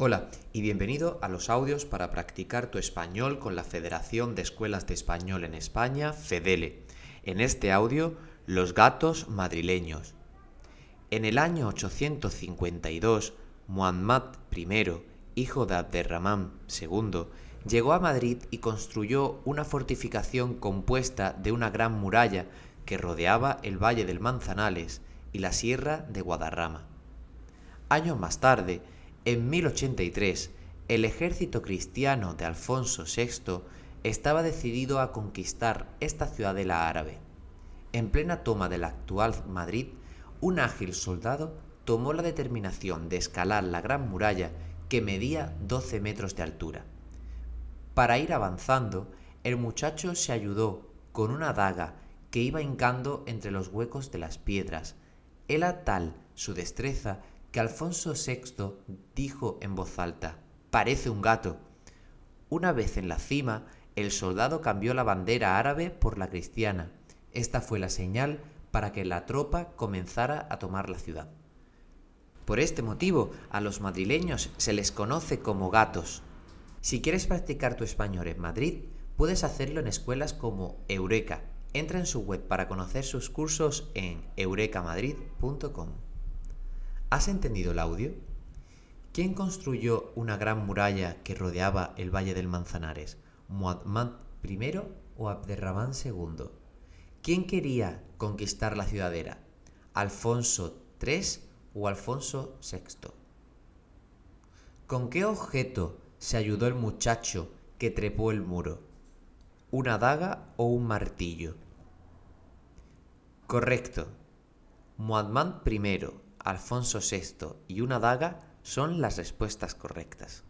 Hola y bienvenido a los audios para practicar tu español con la Federación de Escuelas de Español en España, FEDELE. En este audio, los gatos madrileños. En el año 852, Muhammad I, hijo de Abderramán II, llegó a Madrid y construyó una fortificación compuesta de una gran muralla que rodeaba el Valle del Manzanales y la Sierra de Guadarrama. Años más tarde, en 1083, el ejército cristiano de Alfonso VI estaba decidido a conquistar esta ciudadela árabe. En plena toma de la actual Madrid, un ágil soldado tomó la determinación de escalar la gran muralla que medía 12 metros de altura. Para ir avanzando, el muchacho se ayudó con una daga que iba hincando entre los huecos de las piedras. Era tal su destreza Alfonso VI dijo en voz alta, parece un gato. Una vez en la cima, el soldado cambió la bandera árabe por la cristiana. Esta fue la señal para que la tropa comenzara a tomar la ciudad. Por este motivo, a los madrileños se les conoce como gatos. Si quieres practicar tu español en Madrid, puedes hacerlo en escuelas como Eureka. Entra en su web para conocer sus cursos en eurekamadrid.com. ¿Has entendido el audio? ¿Quién construyó una gran muralla que rodeaba el Valle del Manzanares? ¿Muhammad I o Abderramán II? ¿Quién quería conquistar la ciudadera? ¿Alfonso III o Alfonso VI? ¿Con qué objeto se ayudó el muchacho que trepó el muro? ¿Una daga o un martillo? Correcto. Muhammad I Alfonso VI y una daga son las respuestas correctas.